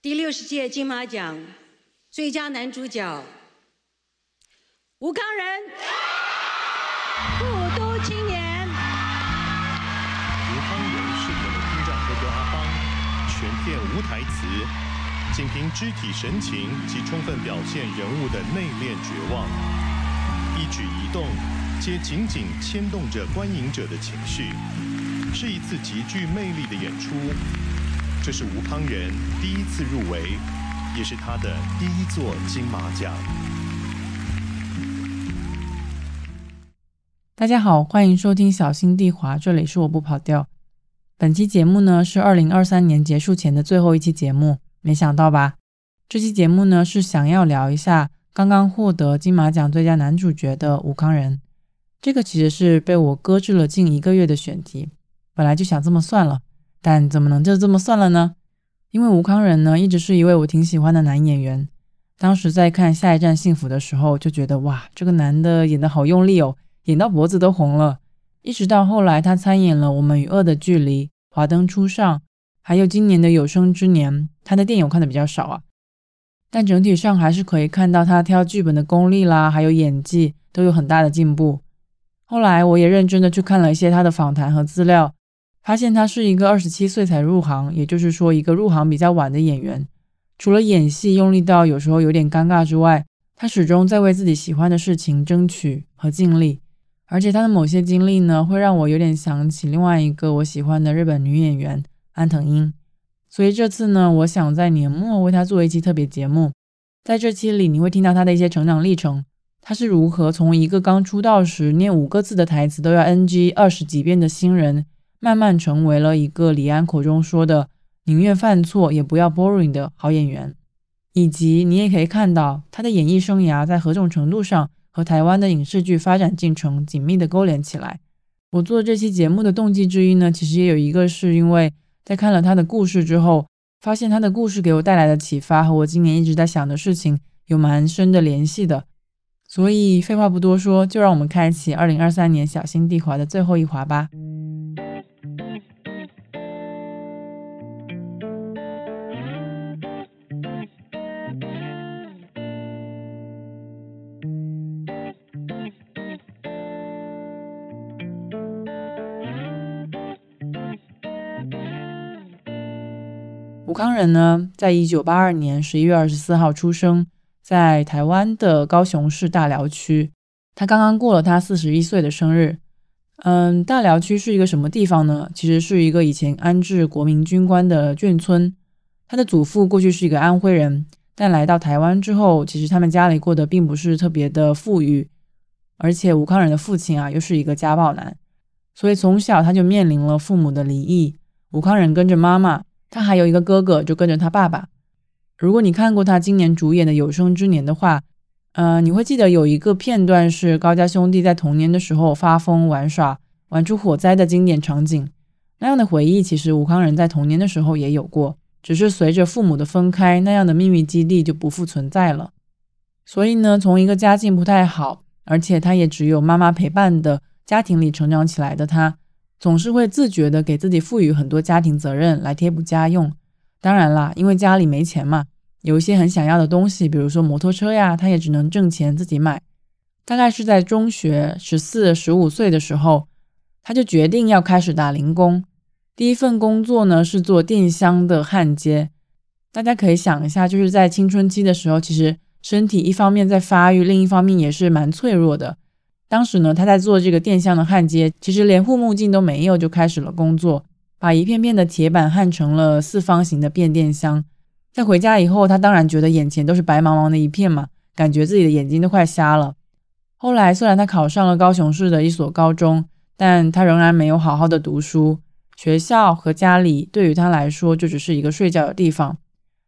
第六十届金马奖最佳男主角吴康仁，复都青年。吴康仁饰演的厅长哥哥阿邦，全片无台词，仅凭肢体神情及充分表现人物的内敛绝望，一举一动皆紧紧牵动着观影者的情绪，是一次极具魅力的演出。这是吴康仁第一次入围，也是他的第一座金马奖。大家好，欢迎收听小心地滑，这里是我不跑调。本期节目呢是二零二三年结束前的最后一期节目，没想到吧？这期节目呢是想要聊一下刚刚获得金马奖最佳男主角的吴康仁。这个其实是被我搁置了近一个月的选题，本来就想这么算了，但怎么能就这么算了呢？因为吴康仁呢一直是一位我挺喜欢的男演员，当时在看《下一站幸福》的时候就觉得哇，这个男的演得好用力哦。演到脖子都红了，一直到后来他参演了《我们与恶的距离》《华灯初上》，还有今年的《有生之年》，他的电影我看的比较少啊，但整体上还是可以看到他挑剧本的功力啦，还有演技都有很大的进步。后来我也认真的去看了一些他的访谈和资料，发现他是一个二十七岁才入行，也就是说一个入行比较晚的演员。除了演戏用力到有时候有点尴尬之外，他始终在为自己喜欢的事情争取和尽力。而且他的某些经历呢，会让我有点想起另外一个我喜欢的日本女演员安藤英。所以这次呢，我想在年末为他做一期特别节目。在这期里，你会听到他的一些成长历程，他是如何从一个刚出道时念五个字的台词都要 NG 二十几遍的新人，慢慢成为了一个李安口中说的宁愿犯错也不要 boring 的好演员。以及你也可以看到他的演艺生涯在何种程度上。和台湾的影视剧发展进程紧密的勾连起来。我做这期节目的动机之一呢，其实也有一个是因为在看了他的故事之后，发现他的故事给我带来的启发和我今年一直在想的事情有蛮深的联系的。所以废话不多说，就让我们开启二零二三年小心地滑的最后一滑吧。吴康仁呢，在一九八二年十一月二十四号出生在台湾的高雄市大寮区。他刚刚过了他四十一岁的生日。嗯，大寮区是一个什么地方呢？其实是一个以前安置国民军官的眷村。他的祖父过去是一个安徽人，但来到台湾之后，其实他们家里过得并不是特别的富裕。而且吴康仁的父亲啊，又是一个家暴男，所以从小他就面临了父母的离异。吴康仁跟着妈妈。他还有一个哥哥，就跟着他爸爸。如果你看过他今年主演的《有生之年》的话，呃，你会记得有一个片段是高家兄弟在童年的时候发疯玩耍，玩出火灾的经典场景。那样的回忆，其实吴康仁在童年的时候也有过，只是随着父母的分开，那样的秘密基地就不复存在了。所以呢，从一个家境不太好，而且他也只有妈妈陪伴的家庭里成长起来的他。总是会自觉的给自己赋予很多家庭责任来贴补家用。当然啦，因为家里没钱嘛，有一些很想要的东西，比如说摩托车呀，他也只能挣钱自己买。大概是在中学十四、十五岁的时候，他就决定要开始打零工。第一份工作呢是做电箱的焊接。大家可以想一下，就是在青春期的时候，其实身体一方面在发育，另一方面也是蛮脆弱的。当时呢，他在做这个电箱的焊接，其实连护目镜都没有就开始了工作，把一片片的铁板焊成了四方形的变电箱。在回家以后，他当然觉得眼前都是白茫茫的一片嘛，感觉自己的眼睛都快瞎了。后来虽然他考上了高雄市的一所高中，但他仍然没有好好的读书，学校和家里对于他来说就只是一个睡觉的地方。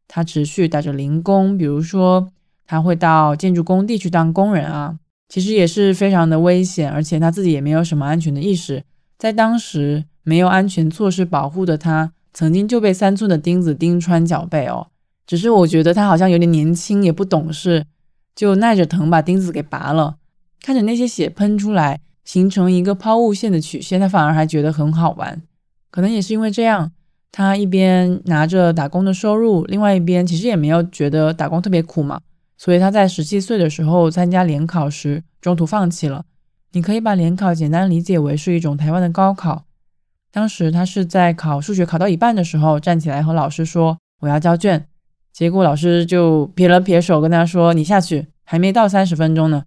他持续打着零工，比如说他会到建筑工地去当工人啊。其实也是非常的危险，而且他自己也没有什么安全的意识。在当时没有安全措施保护的他，曾经就被三寸的钉子钉穿脚背哦。只是我觉得他好像有点年轻，也不懂事，就耐着疼把钉子给拔了。看着那些血喷出来，形成一个抛物线的曲线，他反而还觉得很好玩。可能也是因为这样，他一边拿着打工的收入，另外一边其实也没有觉得打工特别苦嘛，所以他在十七岁的时候参加联考时中途放弃了。你可以把联考简单理解为是一种台湾的高考。当时他是在考数学考到一半的时候站起来和老师说我要交卷，结果老师就撇了撇手跟他说你下去，还没到三十分钟呢。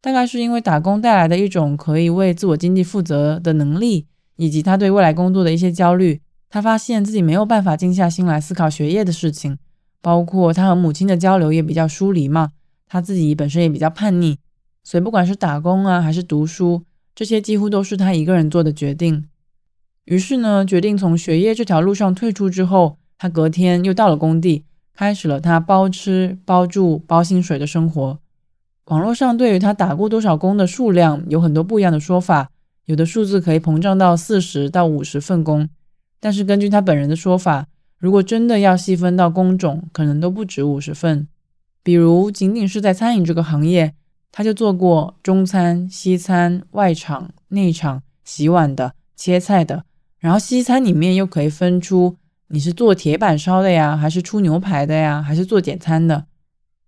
大概是因为打工带来的一种可以为自我经济负责的能力，以及他对未来工作的一些焦虑。他发现自己没有办法静下心来思考学业的事情，包括他和母亲的交流也比较疏离嘛。他自己本身也比较叛逆，所以不管是打工啊还是读书，这些几乎都是他一个人做的决定。于是呢，决定从学业这条路上退出之后，他隔天又到了工地，开始了他包吃包住包薪水的生活。网络上对于他打过多少工的数量有很多不一样的说法，有的数字可以膨胀到四十到五十份工。但是根据他本人的说法，如果真的要细分到工种，可能都不止五十份。比如，仅仅是在餐饮这个行业，他就做过中餐、西餐、外场、内场、洗碗的、切菜的。然后西餐里面又可以分出你是做铁板烧的呀，还是出牛排的呀，还是做简餐的。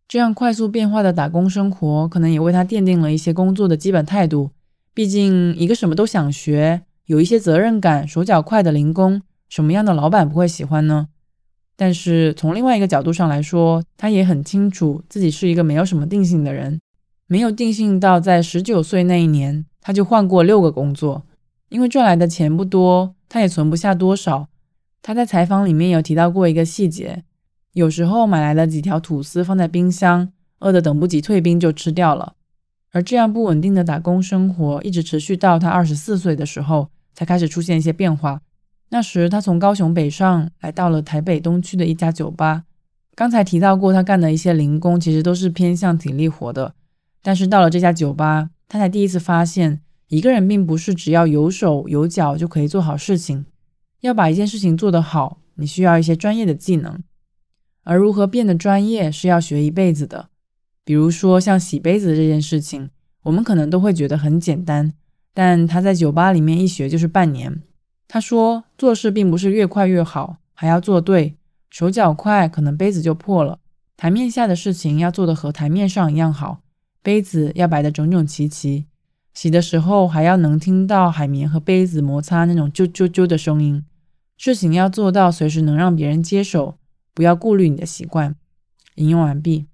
这样快速变化的打工生活，可能也为他奠定了一些工作的基本态度。毕竟，一个什么都想学。有一些责任感、手脚快的零工，什么样的老板不会喜欢呢？但是从另外一个角度上来说，他也很清楚自己是一个没有什么定性的人，没有定性到在十九岁那一年他就换过六个工作，因为赚来的钱不多，他也存不下多少。他在采访里面有提到过一个细节，有时候买来了几条吐司放在冰箱，饿得等不及退冰就吃掉了。而这样不稳定的打工生活一直持续到他二十四岁的时候。才开始出现一些变化。那时，他从高雄北上，来到了台北东区的一家酒吧。刚才提到过，他干的一些零工其实都是偏向体力活的。但是到了这家酒吧，他才第一次发现，一个人并不是只要有手有脚就可以做好事情。要把一件事情做得好，你需要一些专业的技能。而如何变得专业，是要学一辈子的。比如说，像洗杯子这件事情，我们可能都会觉得很简单。但他在酒吧里面一学就是半年。他说做事并不是越快越好，还要做对，手脚快可能杯子就破了。台面下的事情要做的和台面上一样好，杯子要摆得整整齐齐，洗的时候还要能听到海绵和杯子摩擦那种啾啾啾的声音。事情要做到随时能让别人接手，不要顾虑你的习惯。引用完毕。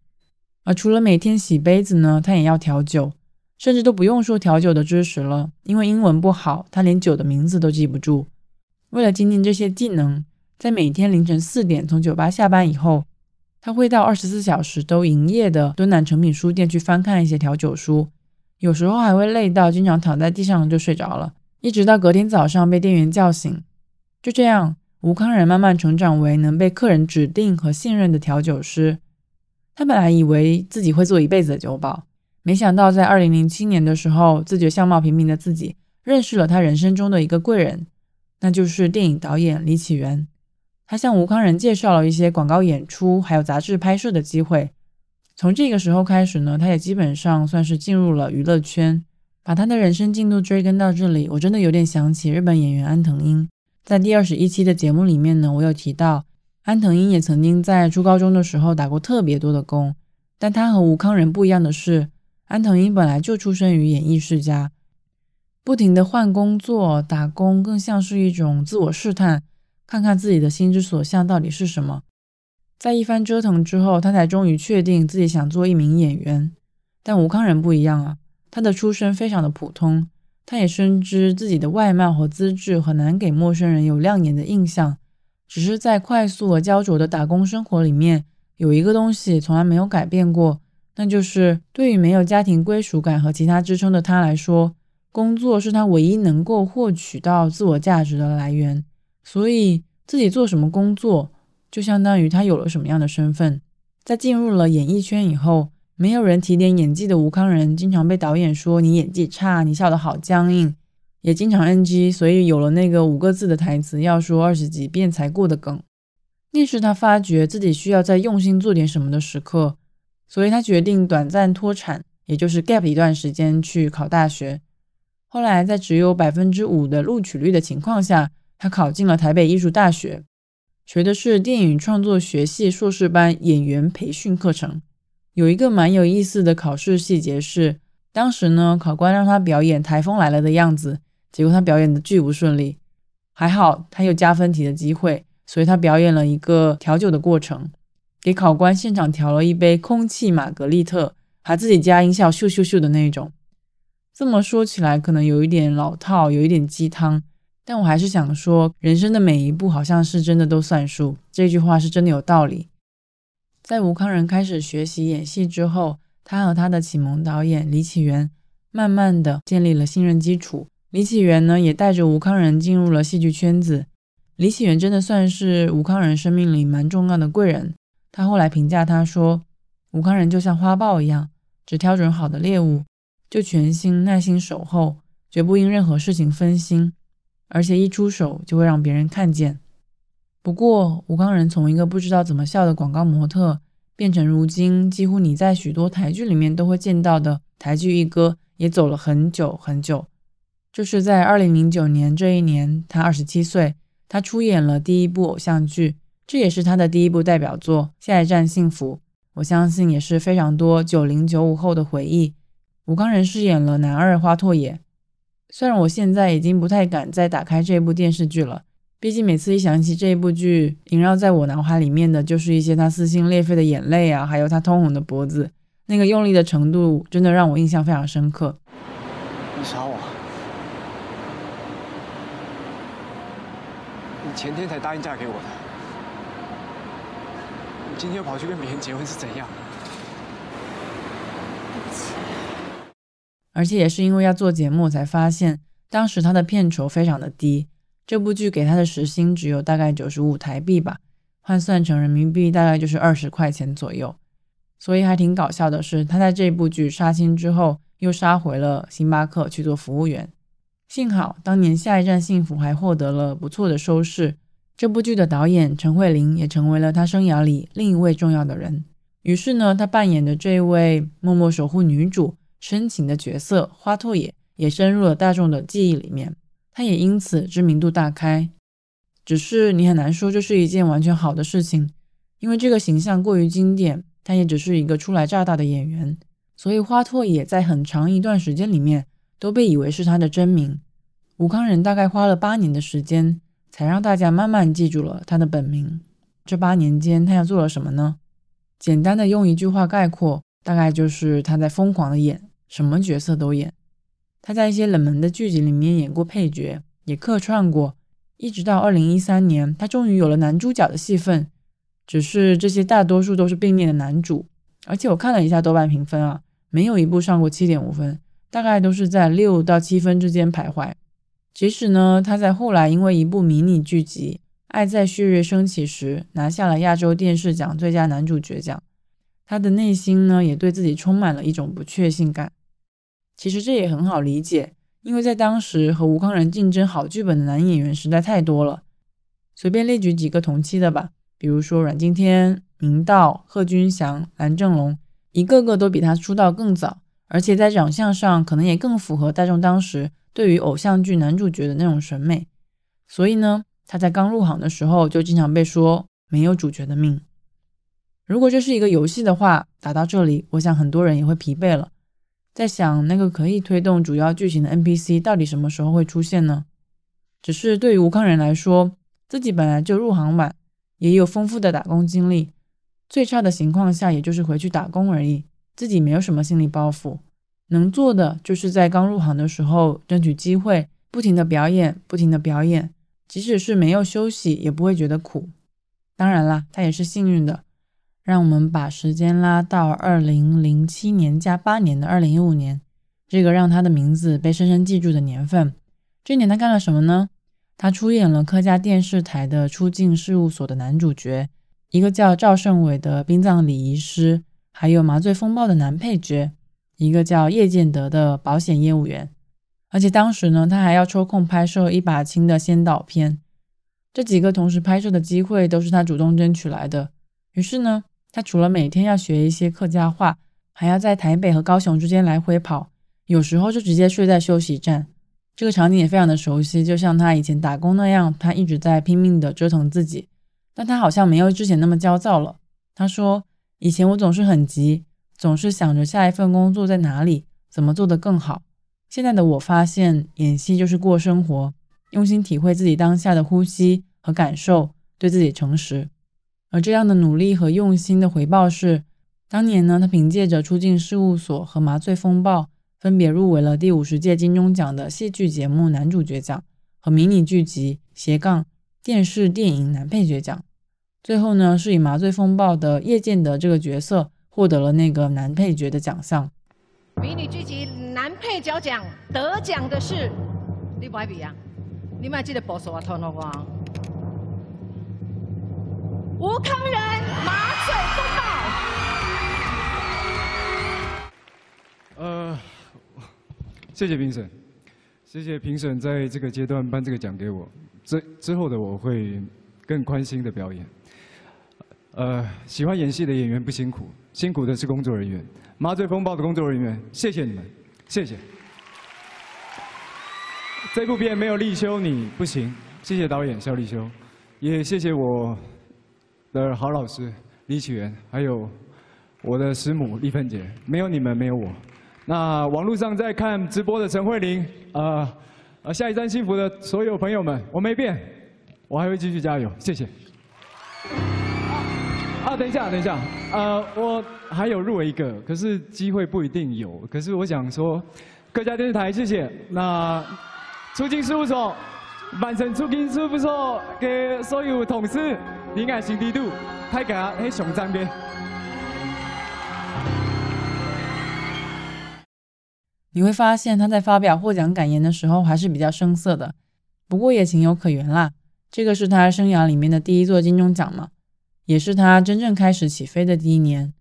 而除了每天洗杯子呢，他也要调酒。甚至都不用说调酒的知识了，因为英文不好，他连酒的名字都记不住。为了精进这些技能，在每天凌晨四点从酒吧下班以后，他会到二十四小时都营业的敦南诚品书店去翻看一些调酒书，有时候还会累到经常躺在地上就睡着了，一直到隔天早上被店员叫醒。就这样，吴康仁慢慢成长为能被客人指定和信任的调酒师。他本来以为自己会做一辈子的酒保。没想到，在二零零七年的时候，自觉相貌平平的自己认识了他人生中的一个贵人，那就是电影导演李启源。他向吴康仁介绍了一些广告演出，还有杂志拍摄的机会。从这个时候开始呢，他也基本上算是进入了娱乐圈。把他的人生进度追根到这里，我真的有点想起日本演员安藤英。在第二十一期的节目里面呢，我有提到安藤英也曾经在初高中的时候打过特别多的工，但他和吴康仁不一样的是。安藤英本来就出生于演艺世家，不停的换工作、打工，更像是一种自我试探，看看自己的心之所向到底是什么。在一番折腾之后，他才终于确定自己想做一名演员。但吴康仁不一样啊，他的出身非常的普通，他也深知自己的外貌和资质很难给陌生人有亮眼的印象，只是在快速而焦灼的打工生活里面，有一个东西从来没有改变过。那就是对于没有家庭归属感和其他支撑的他来说，工作是他唯一能够获取到自我价值的来源。所以自己做什么工作，就相当于他有了什么样的身份。在进入了演艺圈以后，没有人提点演技的吴康仁，经常被导演说你演技差，你笑得好僵硬，也经常 NG，所以有了那个五个字的台词要说二十几遍才过的梗。那是他发觉自己需要再用心做点什么的时刻。所以他决定短暂脱产，也就是 gap 一段时间去考大学。后来在只有百分之五的录取率的情况下，他考进了台北艺术大学，学的是电影创作学系硕士班演员培训课程。有一个蛮有意思的考试细节是，当时呢，考官让他表演台风来了的样子，结果他表演的巨不顺利。还好他有加分题的机会，所以他表演了一个调酒的过程，给考官现场调了一杯空气玛格丽特，还自己加音效咻咻咻的那种。这么说起来可能有一点老套，有一点鸡汤，但我还是想说，人生的每一步好像是真的都算数，这句话是真的有道理。在吴康仁开始学习演戏之后，他和他的启蒙导演李启源慢慢的建立了信任基础。李启源呢，也带着吴康仁进入了戏剧圈子。李启源真的算是吴康仁生命里蛮重要的贵人。他后来评价他说：“吴康仁就像花豹一样，只挑准好的猎物。”就全心耐心守候，绝不因任何事情分心，而且一出手就会让别人看见。不过，吴康仁从一个不知道怎么笑的广告模特，变成如今几乎你在许多台剧里面都会见到的台剧一哥，也走了很久很久。就是在二零零九年这一年，他二十七岁，他出演了第一部偶像剧，这也是他的第一部代表作《下一站幸福》。我相信也是非常多九零九五后的回忆。吴刚仁饰演了男二花拓野，虽然我现在已经不太敢再打开这部电视剧了，毕竟每次一想起这部剧，萦绕在我脑海里面的就是一些他撕心裂肺的眼泪啊，还有他通红的脖子，那个用力的程度真的让我印象非常深刻。你杀我？你前天才答应嫁给我的，今天又跑去跟别人结婚是怎样？而且也是因为要做节目，才发现当时他的片酬非常的低，这部剧给他的时薪只有大概九十五台币吧，换算成人民币大概就是二十块钱左右。所以还挺搞笑的是，他在这部剧杀青之后，又杀回了星巴克去做服务员。幸好当年《下一站幸福》还获得了不错的收视，这部剧的导演陈慧琳也成为了他生涯里另一位重要的人。于是呢，他扮演的这位默默守护女主。深情的角色花拓野也深入了大众的记忆里面，他也因此知名度大开。只是你很难说这是一件完全好的事情，因为这个形象过于经典，他也只是一个初来乍到的演员，所以花拓野在很长一段时间里面都被以为是他的真名。吴康仁大概花了八年的时间，才让大家慢慢记住了他的本名。这八年间，他又做了什么呢？简单的用一句话概括，大概就是他在疯狂的演。什么角色都演，他在一些冷门的剧集里面演过配角，也客串过，一直到二零一三年，他终于有了男主角的戏份。只是这些大多数都是并列的男主，而且我看了一下豆瓣评分啊，没有一部上过七点五分，大概都是在六到七分之间徘徊。即使呢，他在后来因为一部迷你剧集《爱在血月升起时》拿下了亚洲电视奖最佳男主角奖，他的内心呢也对自己充满了一种不确信感。其实这也很好理解，因为在当时和吴康仁竞争好剧本的男演员实在太多了。随便列举几个同期的吧，比如说阮经天、明道、贺军翔、蓝正龙，一个个都比他出道更早，而且在长相上可能也更符合大众当时对于偶像剧男主角的那种审美。所以呢，他在刚入行的时候就经常被说没有主角的命。如果这是一个游戏的话，打到这里，我想很多人也会疲惫了。在想那个可以推动主要剧情的 NPC 到底什么时候会出现呢？只是对于吴康仁来说，自己本来就入行晚，也有丰富的打工经历，最差的情况下也就是回去打工而已，自己没有什么心理包袱，能做的就是在刚入行的时候争取机会，不停的表演，不停的表演，即使是没有休息也不会觉得苦。当然啦，他也是幸运的。让我们把时间拉到二零零七年加八年的二零一五年，这个让他的名字被深深记住的年份。这年他干了什么呢？他出演了客家电视台的出境事务所的男主角，一个叫赵胜伟的殡葬礼仪师，还有麻醉风暴的男配角，一个叫叶建德的保险业务员。而且当时呢，他还要抽空拍摄一把青的先导片。这几个同时拍摄的机会都是他主动争取来的。于是呢。他除了每天要学一些客家话，还要在台北和高雄之间来回跑，有时候就直接睡在休息站。这个场景也非常的熟悉，就像他以前打工那样，他一直在拼命的折腾自己，但他好像没有之前那么焦躁了。他说：“以前我总是很急，总是想着下一份工作在哪里，怎么做得更好。现在的我发现，演戏就是过生活，用心体会自己当下的呼吸和感受，对自己诚实。而这样的努力和用心的回报是，当年呢，他凭借着出境事务所和麻醉风暴。”分别入围了第五十届金钟奖的戏剧节目男主角奖和迷你剧集斜杠电视电影男配角奖。最后呢，是以《麻醉风暴》的叶建德这个角色获得了那个男配角的奖项。迷你剧集男配角奖得奖的是，你不爱比啊？你们还记得保守啊？托诺光，吴康仁《麻醉风暴》。呃。谢谢评审，谢谢评审在这个阶段颁这个奖给我。之之后的我会更宽心的表演。呃，喜欢演戏的演员不辛苦，辛苦的是工作人员。麻醉风暴的工作人员，谢谢你们，谢谢。这部片没有立秋你不行，谢谢导演肖立秋，也谢谢我的好老师李启源，还有我的师母丽芬姐，没有你们，没有我。那网络上在看直播的陈慧玲，呃，呃，下一站幸福的所有朋友们，我没变，我还会继续加油，谢谢。啊，等一下，等一下，呃，我还有入围一个，可是机会不一定有。可是我想说，各家电视台谢谢。那出境事务所，完成出境事务所给所有同事，平安新地度，大家喺上站嘅。你会发现他在发表获奖感言的时候还是比较生涩的，不过也情有可原啦。这个是他生涯里面的第一座金钟奖嘛，也是他真正开始起飞的第一年。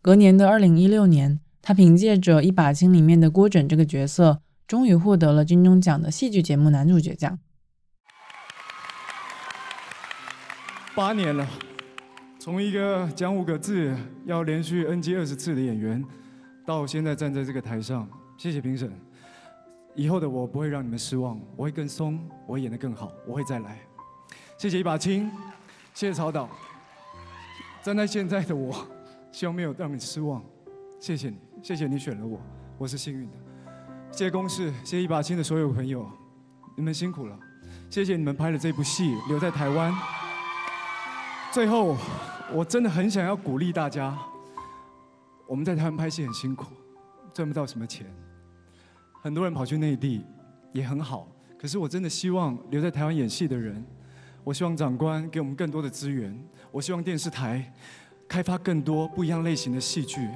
隔年的二零一六年，他凭借着《一把青》里面的郭枕这个角色，终于获得了金钟奖的戏剧节目男主角奖。八年了，从一个讲五个字要连续 NG 二十次的演员，到现在站在这个台上。谢谢评审，以后的我不会让你们失望，我会更松，我会演得更好，我会再来。谢谢一把青，谢谢曹导。站在现在的我，希望没有让你失望。谢谢你，谢谢你选了我，我是幸运的。谢谢公视，谢谢一把青的所有朋友，你们辛苦了。谢谢你们拍了这部戏，留在台湾。最后，我真的很想要鼓励大家，我们在台湾拍戏很辛苦，赚不到什么钱。很多人跑去内地，也很好。可是我真的希望留在台湾演戏的人，我希望长官给我们更多的资源。我希望电视台开发更多不一样类型的戏剧。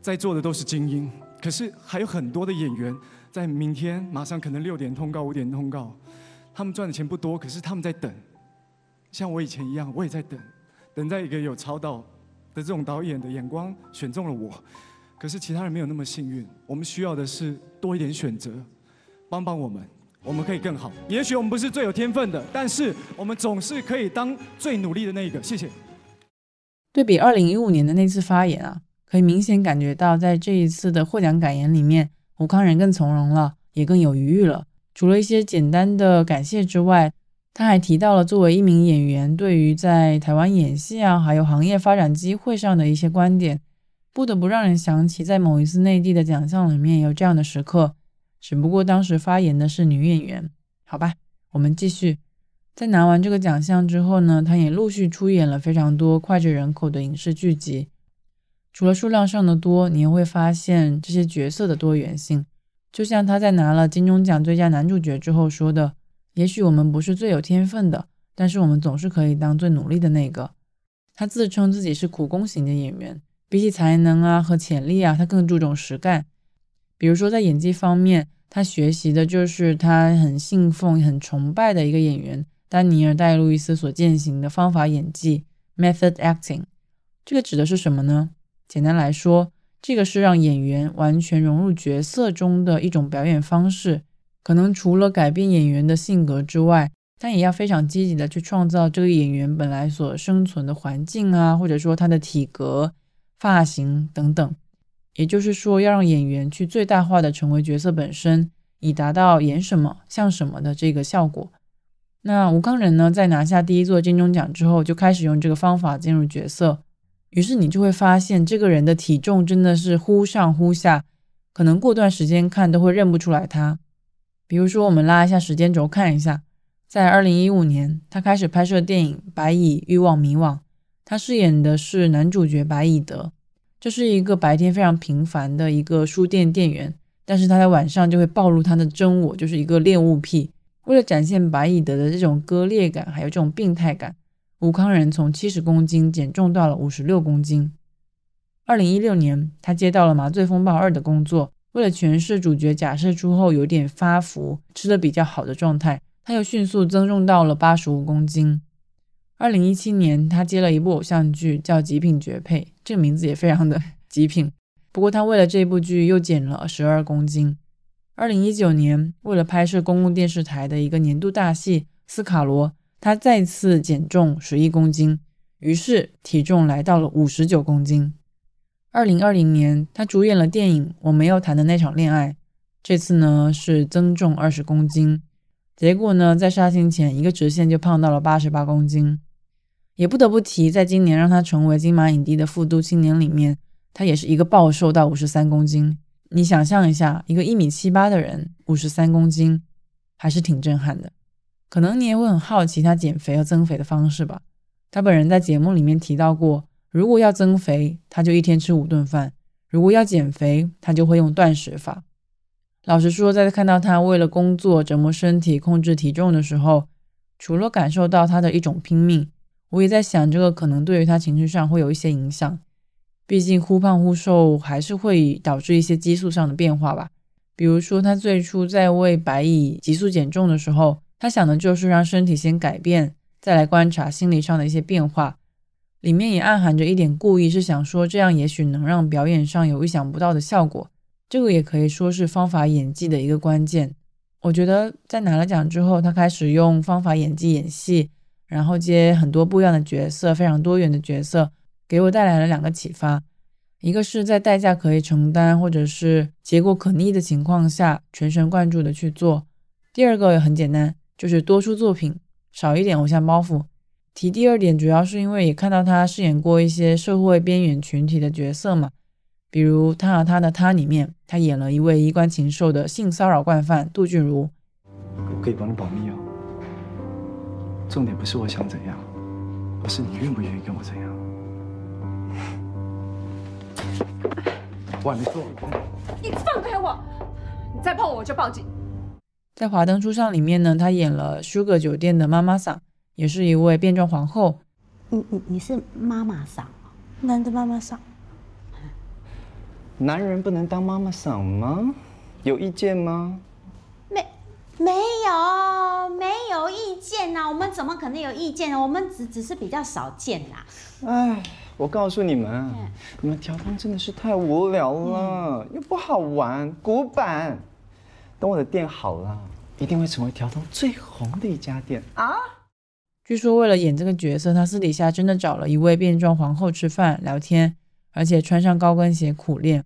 在座的都是精英，可是还有很多的演员，在明天马上可能六点通告、五点通告，他们赚的钱不多，可是他们在等。像我以前一样，我也在等，等在一个有超导的这种导演的眼光选中了我。可是其他人没有那么幸运，我们需要的是多一点选择，帮帮我们，我们可以更好。也许我们不是最有天分的，但是我们总是可以当最努力的那一个。谢谢。对比二零一五年的那次发言啊，可以明显感觉到，在这一次的获奖感言里面，吴康仁更从容了，也更有余裕了。除了一些简单的感谢之外，他还提到了作为一名演员对于在台湾演戏啊，还有行业发展机会上的一些观点。不得不让人想起，在某一次内地的奖项里面有这样的时刻，只不过当时发言的是女演员。好吧，我们继续。在拿完这个奖项之后呢，他也陆续出演了非常多脍炙人口的影视剧集。除了数量上的多，你也会发现这些角色的多元性。就像他在拿了金钟奖最佳男主角之后说的：“也许我们不是最有天分的，但是我们总是可以当最努力的那个。”他自称自己是苦工型的演员。比起才能啊和潜力啊，他更注重实干。比如说在演技方面，他学习的就是他很信奉、很崇拜的一个演员丹尼尔·戴路易斯所践行的方法演技 （method acting）。这个指的是什么呢？简单来说，这个是让演员完全融入角色中的一种表演方式。可能除了改变演员的性格之外，他也要非常积极的去创造这个演员本来所生存的环境啊，或者说他的体格。发型等等，也就是说，要让演员去最大化的成为角色本身，以达到演什么像什么的这个效果。那吴康仁呢，在拿下第一座金钟奖之后，就开始用这个方法进入角色。于是你就会发现，这个人的体重真的是忽上忽下，可能过段时间看都会认不出来他。比如说，我们拉一下时间轴看一下，在二零一五年，他开始拍摄电影《白蚁欲望迷惘》，他饰演的是男主角白蚁德，这是一个白天非常平凡的一个书店店员，但是他在晚上就会暴露他的真我，就是一个恋物癖。为了展现白以德的这种割裂感，还有这种病态感。吴康仁从七十公斤减重到了五十六公斤。二零一六年，他接到了《麻醉风暴二》的工作，为了诠释主角假释出后有点发福、吃的比较好的状态，他又迅速增重到了八十五公斤。二零一七年，他接了一部偶像剧，叫《极品绝配》，这个名字也非常的 极品。不过他为了这部剧又减了十二公斤。二零一九年，为了拍摄公共电视台的一个年度大戏《斯卡罗》。他再次减重十一公斤，于是体重来到了五十九公斤。二零二零年，他主演了电影《我没有谈的那场恋爱》，这次呢是增重二十公斤，结果呢在杀青前一个直线就胖到了八十八公斤。也不得不提，在今年让他成为金马影帝的复读青年里面，他也是一个暴瘦到五十三公斤。你想象一下，一个一米七八的人，五十三公斤，还是挺震撼的。可能你也会很好奇他减肥和增肥的方式吧？他本人在节目里面提到过，如果要增肥，他就一天吃五顿饭；如果要减肥，他就会用断食法。老实说，在看到他为了工作折磨身体、控制体重的时候，除了感受到他的一种拼命，我也在想，这个可能对于他情绪上会有一些影响。毕竟忽胖忽瘦还是会导致一些激素上的变化吧。比如说，他最初在为白蚁急速减重的时候。他想的就是让身体先改变，再来观察心理上的一些变化，里面也暗含着一点故意，是想说这样也许能让表演上有意想不到的效果。这个也可以说是方法演技的一个关键。我觉得在拿了奖之后，他开始用方法演技演戏，然后接很多不一样的角色，非常多元的角色，给我带来了两个启发：一个是在代价可以承担或者是结果可逆的情况下，全神贯注的去做；第二个也很简单。就是多出作品，少一点偶像包袱。提第二点，主要是因为也看到他饰演过一些社会边缘群体的角色嘛，比如《他和他的他》里面，他演了一位衣冠禽兽的性骚扰惯犯杜俊如。我可以帮你保密哦。重点不是我想怎样，而是你愿不愿意跟我怎样。我还没做。你放开我！你再碰我，我就报警。在《华灯初上》里面呢，他演了 Sugar 酒店的妈妈桑，也是一位变装皇后。你你你是妈妈桑，男的妈妈桑。男人不能当妈妈桑吗？有意见吗？没没有没有们怎么可能有意见呢？我们只只是比较少见啦。哎，我告诉你们，你们调汤真的是太无聊了，又不好玩，古板。等我的店好了，一定会成为调通最红的一家店啊！据说为了演这个角色，他私底下真的找了一位变装皇后吃饭聊天，而且穿上高跟鞋苦练。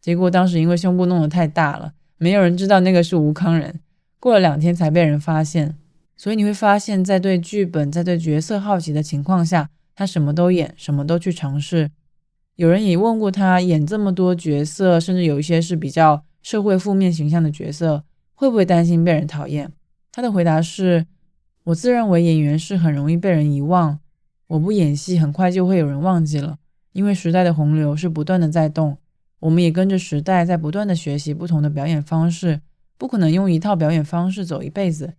结果当时因为胸部弄得太大了，没有人知道那个是吴康仁。过了两天才被人发现。所以你会发现，在对剧本、在对角色好奇的情况下，他什么都演，什么都去尝试。有人也问过他，演这么多角色，甚至有一些是比较。社会负面形象的角色会不会担心被人讨厌？他的回答是：我自认为演员是很容易被人遗忘，我不演戏，很快就会有人忘记了。因为时代的洪流是不断的在动，我们也跟着时代在不断的学习不同的表演方式，不可能用一套表演方式走一辈子。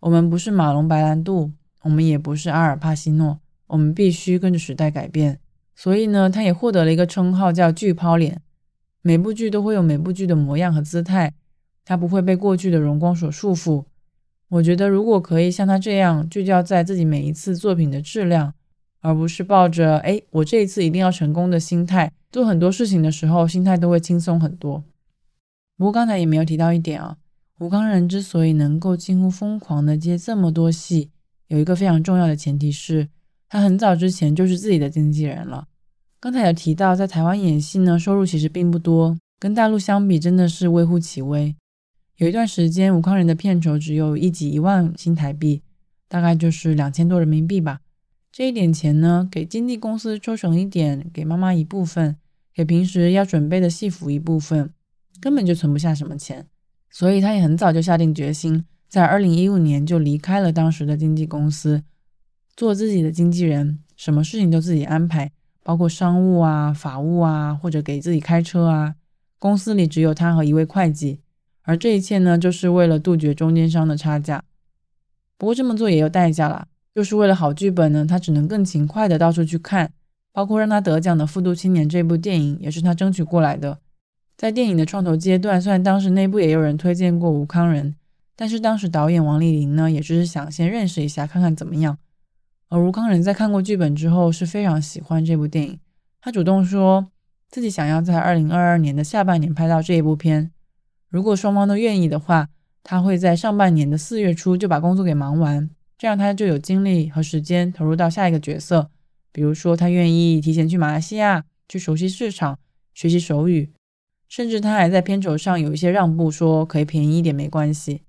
我们不是马龙白兰度，我们也不是阿尔帕西诺，我们必须跟着时代改变。所以呢，他也获得了一个称号，叫巨抛脸。每部剧都会有每部剧的模样和姿态，他不会被过去的荣光所束缚。我觉得，如果可以像他这样聚焦在自己每一次作品的质量，而不是抱着“哎，我这一次一定要成功”的心态做很多事情的时候，心态都会轻松很多。不过刚才也没有提到一点啊，吴康仁之所以能够近乎疯狂的接这么多戏，有一个非常重要的前提是，他很早之前就是自己的经纪人了。刚才有提到，在台湾演戏呢，收入其实并不多，跟大陆相比，真的是微乎其微。有一段时间，吴康仁的片酬只有一集一万新台币，大概就是两千多人民币吧。这一点钱呢，给经纪公司抽成一点，给妈妈一部分，给平时要准备的戏服一部分，根本就存不下什么钱。所以他也很早就下定决心，在二零一五年就离开了当时的经纪公司，做自己的经纪人，什么事情都自己安排，包括商务啊、法务啊，或者给自己开车啊。公司里只有他和一位会计。而这一切呢，就是为了杜绝中间商的差价。不过这么做也有代价啦，就是为了好剧本呢，他只能更勤快的到处去看，包括让他得奖的《复读青年》这部电影，也是他争取过来的。在电影的创投阶段，虽然当时内部也有人推荐过吴康仁，但是当时导演王丽玲呢，也只是想先认识一下，看看怎么样。而吴康仁在看过剧本之后，是非常喜欢这部电影，他主动说自己想要在二零二二年的下半年拍到这一部片。如果双方都愿意的话，他会在上半年的四月初就把工作给忙完，这样他就有精力和时间投入到下一个角色。比如说，他愿意提前去马来西亚去熟悉市场、学习手语，甚至他还在片酬上有一些让步，说可以便宜一点没关系。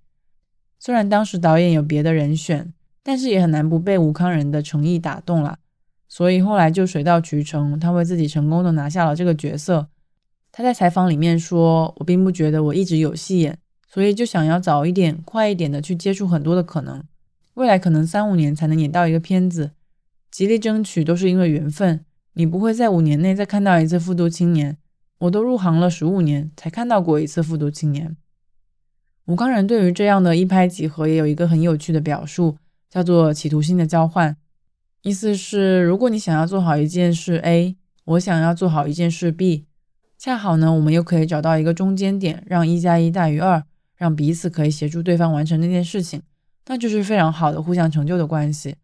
虽然当时导演有别的人选，但是也很难不被吴康仁的诚意打动了，所以后来就水到渠成，他为自己成功的拿下了这个角色。他在采访里面说：“我并不觉得我一直有戏演，所以就想要早一点、快一点的去接触很多的可能。未来可能三五年才能演到一个片子，极力争取都是因为缘分。你不会在五年内再看到一次《复读青年》，我都入行了十五年才看到过一次《复读青年》。”吴康仁对于这样的一拍即合也有一个很有趣的表述，叫做“企图心的交换”，意思是如果你想要做好一件事 A，我想要做好一件事 B。恰好呢，我们又可以找到一个中间点，让一加一大于二，让彼此可以协助对方完成那件事情，那就是非常好的互相成就的关系。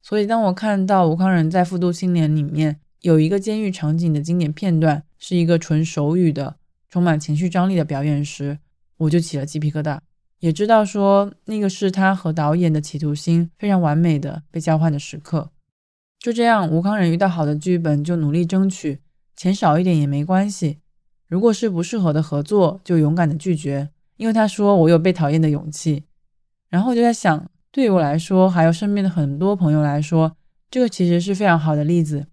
所以，当我看到吴康仁在《复读青年》里面有一个监狱场景的经典片段，是一个纯手语的、充满情绪张力的表演时，我就起了鸡皮疙瘩，也知道说那个是他和导演的企图心非常完美的被交换的时刻。就这样，吴康仁遇到好的剧本就努力争取。钱少一点也没关系，如果是不适合的合作，就勇敢的拒绝。因为他说我有被讨厌的勇气。然后就在想，对于我来说，还有身边的很多朋友来说，这个其实是非常好的例子。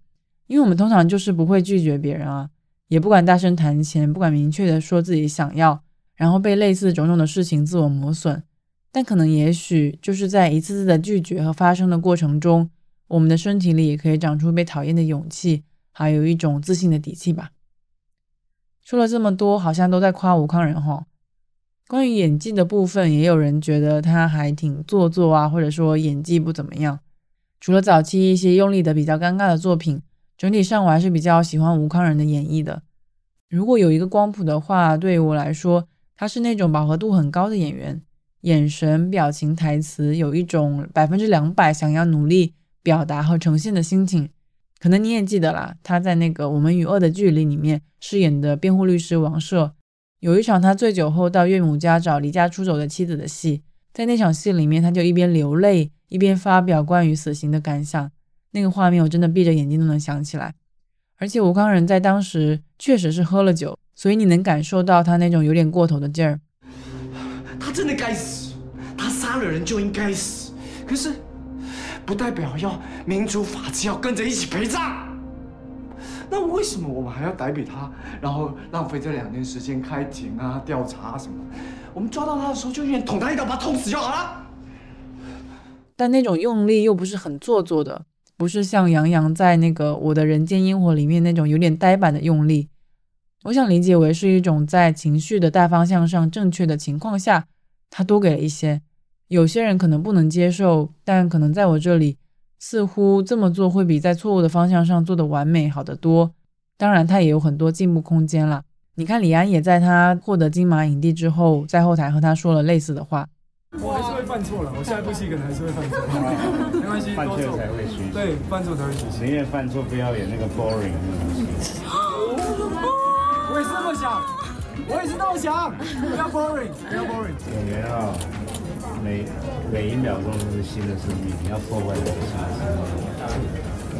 因为我们通常就是不会拒绝别人啊，也不敢大声谈钱，不敢明确的说自己想要，然后被类似种种的事情自我磨损。但可能也许就是在一次次的拒绝和发生的过程中，我们的身体里也可以长出被讨厌的勇气。还有一种自信的底气吧。说了这么多，好像都在夸吴康仁哈。关于演技的部分，也有人觉得他还挺做作啊，或者说演技不怎么样。除了早期一些用力的比较尴尬的作品，整体上我还是比较喜欢吴康仁的演绎的。如果有一个光谱的话，对于我来说，他是那种饱和度很高的演员，眼神、表情、台词有一种百分之两百想要努力表达和呈现的心情。可能你也记得啦，他在那个《我们与恶的距离》里面饰演的辩护律师王赦，有一场他醉酒后到岳母家找离家出走的妻子的戏，在那场戏里面，他就一边流泪一边发表关于死刑的感想，那个画面我真的闭着眼睛都能想起来。而且吴康仁在当时确实是喝了酒，所以你能感受到他那种有点过头的劲儿。他真的该死，他杀了人就应该死，可是。不代表要民主法治要跟着一起陪葬。那为什么我们还要逮捕他，然后浪费这两年时间开庭啊、调查什么？我们抓到他的时候就愿意捅他一刀，把他捅死就好了。但那种用力又不是很做作的，不是像杨洋在那个《我的人间烟火》里面那种有点呆板的用力。我想理解为是一种在情绪的大方向上正确的情况下，他多给了一些。有些人可能不能接受，但可能在我这里，似乎这么做会比在错误的方向上做的完美好得多。当然，他也有很多进步空间了。你看，李安也在他获得金马影帝之后，在后台和他说了类似的话。我还是会犯错了，我下一部戏可能还是会犯错。没关系，犯错才会学习。对，犯错才会学习。宁愿犯错，不要演那个 boring 那种戏。我也是这么想，我也是这么想，不要 boring，不要 boring。演员啊。每每一秒钟都是新的生命，你要破坏这个新的生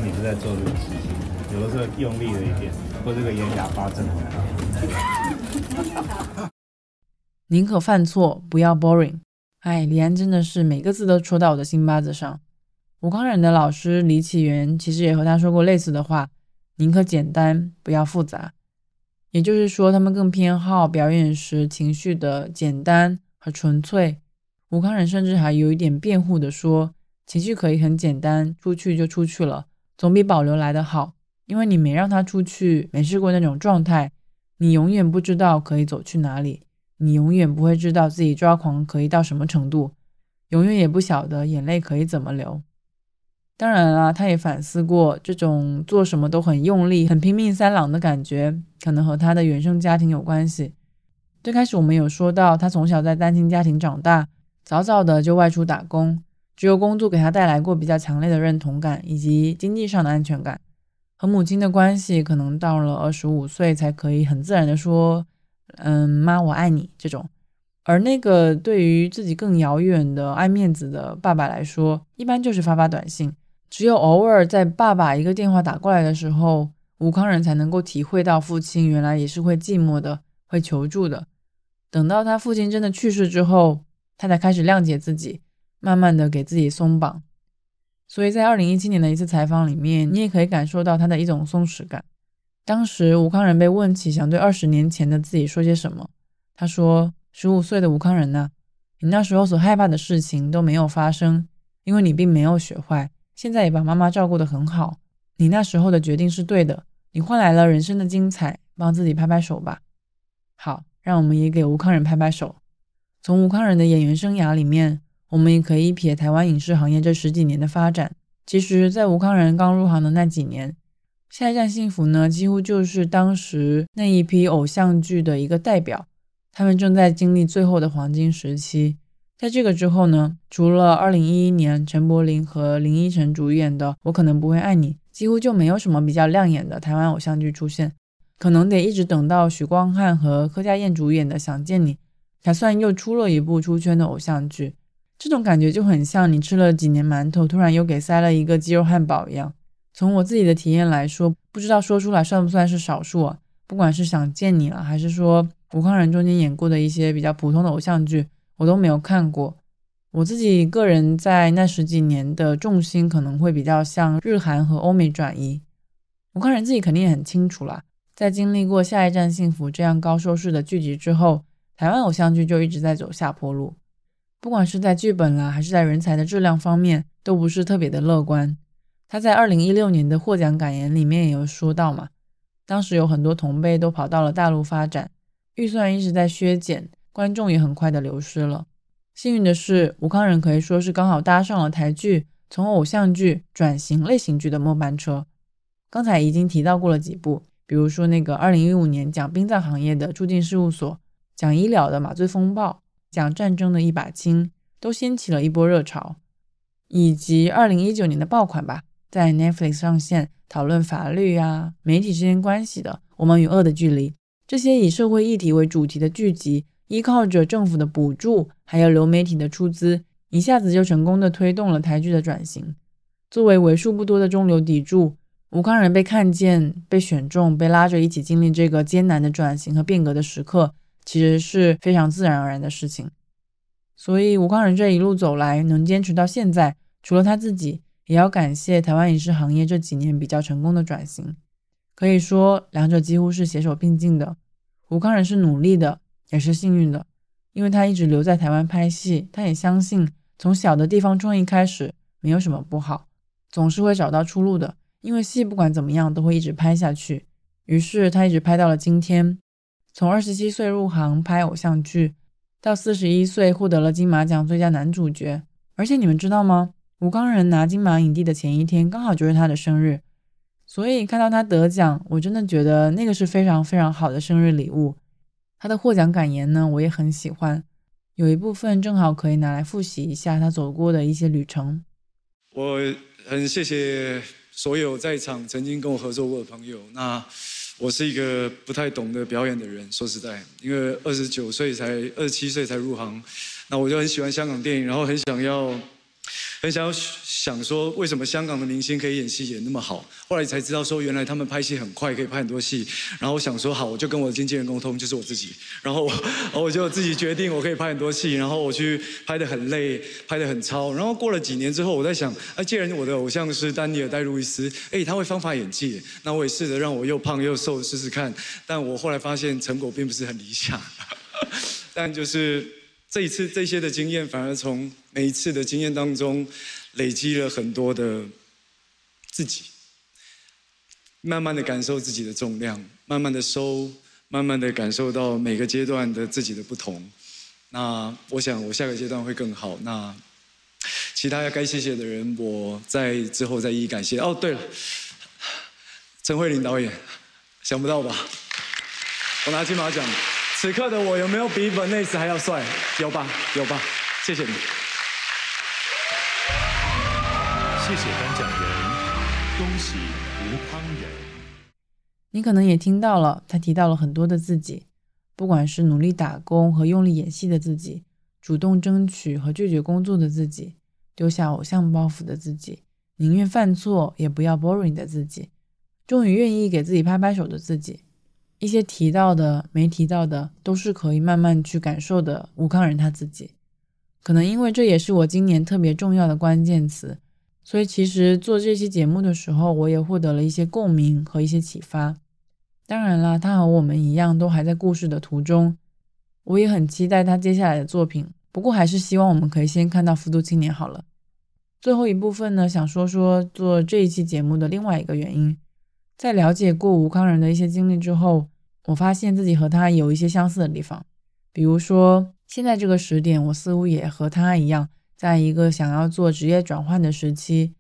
命，你是在做这个事情。有的时候用力了一点，或这个眼哑巴症。宁可犯错，不要 boring。哎，李安真的是每个字都戳到我的心巴子上。吴康仁的老师李启源其实也和他说过类似的话：宁可简单，不要复杂。也就是说，他们更偏好表演时情绪的简单和纯粹。吴康仁甚至还有一点辩护的说：“情绪可以很简单，出去就出去了，总比保留来的好。因为你没让他出去，没试过那种状态，你永远不知道可以走去哪里，你永远不会知道自己抓狂可以到什么程度，永远也不晓得眼泪可以怎么流。”当然啦，他也反思过，这种做什么都很用力、很拼命三郎的感觉，可能和他的原生家庭有关系。最开始我们有说到，他从小在单亲家庭长大，早早的就外出打工，只有工作给他带来过比较强烈的认同感以及经济上的安全感。和母亲的关系，可能到了二十五岁才可以很自然的说：“嗯，妈，我爱你。”这种。而那个对于自己更遥远的爱面子的爸爸来说，一般就是发发短信。只有偶尔在爸爸一个电话打过来的时候，吴康仁才能够体会到父亲原来也是会寂寞的，会求助的。等到他父亲真的去世之后，他才开始谅解自己，慢慢的给自己松绑。所以在二零一七年的一次采访里面，你也可以感受到他的一种松弛感。当时吴康仁被问起想对二十年前的自己说些什么，他说：“十五岁的吴康仁呐，你那时候所害怕的事情都没有发生，因为你并没有学坏。”现在也把妈妈照顾得很好，你那时候的决定是对的，你换来了人生的精彩，帮自己拍拍手吧。好，让我们也给吴康仁拍拍手。从吴康仁的演员生涯里面，我们也可以瞥台湾影视行业这十几年的发展。其实，在吴康仁刚入行的那几年，《下一站幸福》呢，几乎就是当时那一批偶像剧的一个代表，他们正在经历最后的黄金时期。在这个之后呢，除了二零一一年陈柏霖和林依晨主演的《我可能不会爱你》，几乎就没有什么比较亮眼的台湾偶像剧出现。可能得一直等到许光汉和柯佳燕主演的《想见你》，才算又出了一部出圈的偶像剧。这种感觉就很像你吃了几年馒头，突然又给塞了一个鸡肉汉堡一样。从我自己的体验来说，不知道说出来算不算是少数啊？不管是《想见你》了，还是说吴康仁中间演过的一些比较普通的偶像剧。我都没有看过，我自己个人在那十几年的重心可能会比较向日韩和欧美转移。我个人自己肯定也很清楚啦，在经历过《下一站幸福》这样高收视的剧集之后，台湾偶像剧就一直在走下坡路，不管是在剧本啦，还是在人才的质量方面，都不是特别的乐观。他在二零一六年的获奖感言里面也有说到嘛，当时有很多同辈都跑到了大陆发展，预算一直在削减。观众也很快的流失了。幸运的是，吴康仁可以说是刚好搭上了台剧从偶像剧转型类型剧的末班车。刚才已经提到过了几部，比如说那个2015年讲殡葬行业的《住进事务所》，讲医疗的《麻醉风暴》，讲战争的一把青，都掀起了一波热潮。以及2019年的爆款吧，在 Netflix 上线讨论法律啊、媒体之间关系的《我们与恶的距离》，这些以社会议题为主题的剧集。依靠着政府的补助，还有流媒体的出资，一下子就成功的推动了台剧的转型。作为为数不多的中流砥柱，吴康仁被看见、被选中、被拉着一起经历这个艰难的转型和变革的时刻，其实是非常自然而然的事情。所以，吴康仁这一路走来能坚持到现在，除了他自己，也要感谢台湾影视行业这几年比较成功的转型。可以说，两者几乎是携手并进的。吴康仁是努力的。也是幸运的，因为他一直留在台湾拍戏，他也相信从小的地方创意开始没有什么不好，总是会找到出路的。因为戏不管怎么样都会一直拍下去，于是他一直拍到了今天。从二十七岁入行拍偶像剧，到四十一岁获得了金马奖最佳男主角。而且你们知道吗？吴刚人拿金马影帝的前一天刚好就是他的生日，所以看到他得奖，我真的觉得那个是非常非常好的生日礼物。他的获奖感言呢，我也很喜欢，有一部分正好可以拿来复习一下他走过的一些旅程。我很谢谢所有在场曾经跟我合作过的朋友。那我是一个不太懂得表演的人，说实在，因为二十九岁才二十七岁才入行，那我就很喜欢香港电影，然后很想要很想要想说，为什么香港的明星可以演戏演那么好？后来才知道说，原来他们拍戏很快，可以拍很多戏。然后我想说，好，我就跟我的经纪人沟通，就是我自己。然后，我就自己决定，我可以拍很多戏。然后我去拍的很累，拍的很超。然后过了几年之后，我在想，啊，既然我的偶像是丹尼尔戴路易斯，哎，他会方法演技，那我也试着让我又胖又瘦试试看。但我后来发现成果并不是很理想。但就是这一次这些的经验，反而从每一次的经验当中累积了很多的自己，慢慢的感受自己的重量，慢慢的收，慢慢的感受到每个阶段的自己的不同。那我想我下个阶段会更好。那其他要该谢谢的人，我在之后再一一感谢。哦，对了，陈慧琳导演，想不到吧？我拿金马奖。此刻的我有没有比本内斯还要帅？有吧，有吧，谢谢你。谢谢颁奖人，恭喜吴康仁。你可能也听到了，他提到了很多的自己，不管是努力打工和用力演戏的自己，主动争取和拒绝工作的自己，丢下偶像包袱的自己，宁愿犯错也不要 boring 的自己，终于愿意给自己拍拍手的自己。一些提到的、没提到的，都是可以慢慢去感受的。吴康仁他自己，可能因为这也是我今年特别重要的关键词，所以其实做这期节目的时候，我也获得了一些共鸣和一些启发。当然啦，他和我们一样，都还在故事的途中。我也很期待他接下来的作品，不过还是希望我们可以先看到《复读青年》好了。最后一部分呢，想说说做这一期节目的另外一个原因。在了解过吴康仁的一些经历之后，我发现自己和他有一些相似的地方。比如说，现在这个时点，我似乎也和他一样，在一个想要做职业转换的时期。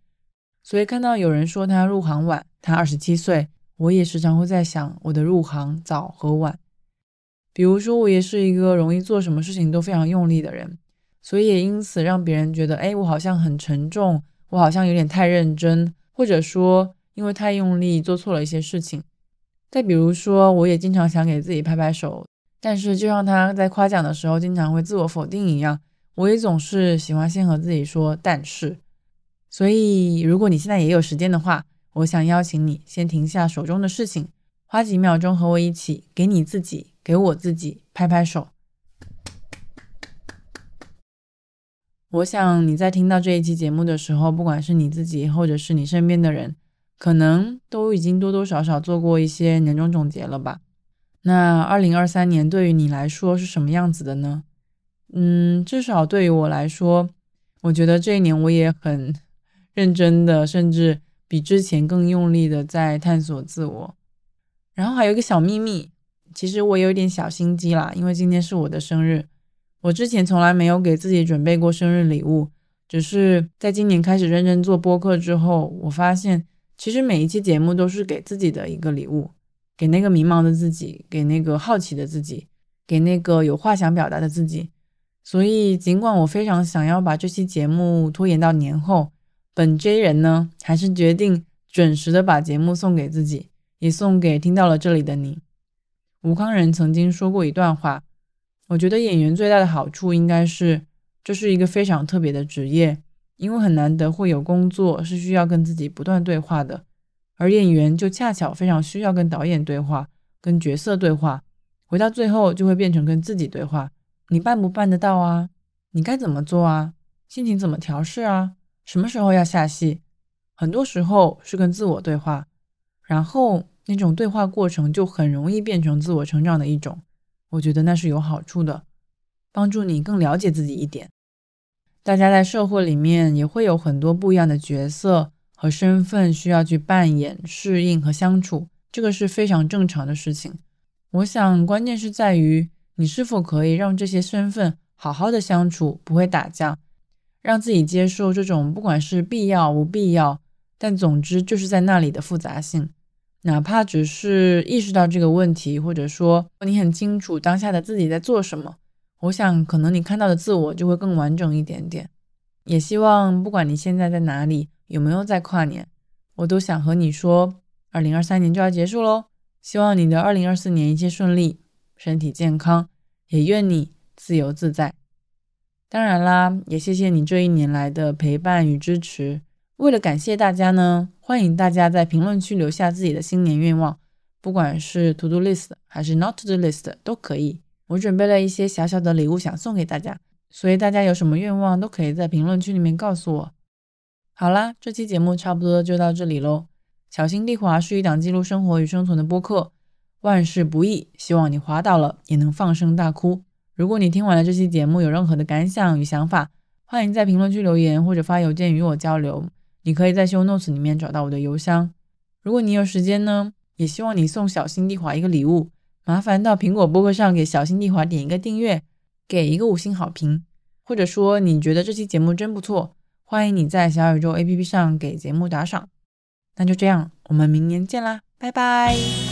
所以看到有人说他入行晚，他二十七岁，我也时常会在想，我的入行早和晚。比如说，我也是一个容易做什么事情都非常用力的人，所以也因此让别人觉得，哎，我好像很沉重，我好像有点太认真，或者说。因为太用力做错了一些事情，再比如说，我也经常想给自己拍拍手，但是就像他在夸奖的时候经常会自我否定一样，我也总是喜欢先和自己说但是。所以，如果你现在也有时间的话，我想邀请你先停下手中的事情，花几秒钟和我一起给你自己、给我自己拍拍手。我想你在听到这一期节目的时候，不管是你自己，或者是你身边的人。可能都已经多多少少做过一些年终总结了吧？那二零二三年对于你来说是什么样子的呢？嗯，至少对于我来说，我觉得这一年我也很认真的，甚至比之前更用力的在探索自我。然后还有一个小秘密，其实我有点小心机啦，因为今天是我的生日，我之前从来没有给自己准备过生日礼物，只是在今年开始认真做播客之后，我发现。其实每一期节目都是给自己的一个礼物，给那个迷茫的自己，给那个好奇的自己，给那个有话想表达的自己。所以，尽管我非常想要把这期节目拖延到年后，本 J 人呢，还是决定准时的把节目送给自己，也送给听到了这里的你。吴康仁曾经说过一段话，我觉得演员最大的好处应该是，这是一个非常特别的职业。因为很难得会有工作是需要跟自己不断对话的，而演员就恰巧非常需要跟导演对话，跟角色对话，回到最后就会变成跟自己对话。你办不办得到啊？你该怎么做啊？心情怎么调试啊？什么时候要下戏？很多时候是跟自我对话，然后那种对话过程就很容易变成自我成长的一种。我觉得那是有好处的，帮助你更了解自己一点。大家在社会里面也会有很多不一样的角色和身份需要去扮演、适应和相处，这个是非常正常的事情。我想关键是在于你是否可以让这些身份好好的相处，不会打架，让自己接受这种不管是必要无必要，但总之就是在那里的复杂性。哪怕只是意识到这个问题，或者说你很清楚当下的自己在做什么。我想，可能你看到的自我就会更完整一点点。也希望，不管你现在在哪里，有没有在跨年，我都想和你说，二零二三年就要结束喽。希望你的二零二四年一切顺利，身体健康，也愿你自由自在。当然啦，也谢谢你这一年来的陪伴与支持。为了感谢大家呢，欢迎大家在评论区留下自己的新年愿望，不管是 to do list 还是 not to do list 都可以。我准备了一些小小的礼物想送给大家，所以大家有什么愿望都可以在评论区里面告诉我。好啦，这期节目差不多就到这里喽。小心地滑是一档记录生活与生存的播客，万事不易，希望你滑倒了也能放声大哭。如果你听完了这期节目有任何的感想与想法，欢迎在评论区留言或者发邮件与我交流。你可以在秀 notes 里面找到我的邮箱。如果你有时间呢，也希望你送小新地滑一个礼物。麻烦到苹果播客上给小新地滑点一个订阅，给一个五星好评，或者说你觉得这期节目真不错，欢迎你在小宇宙 APP 上给节目打赏。那就这样，我们明年见啦，拜拜。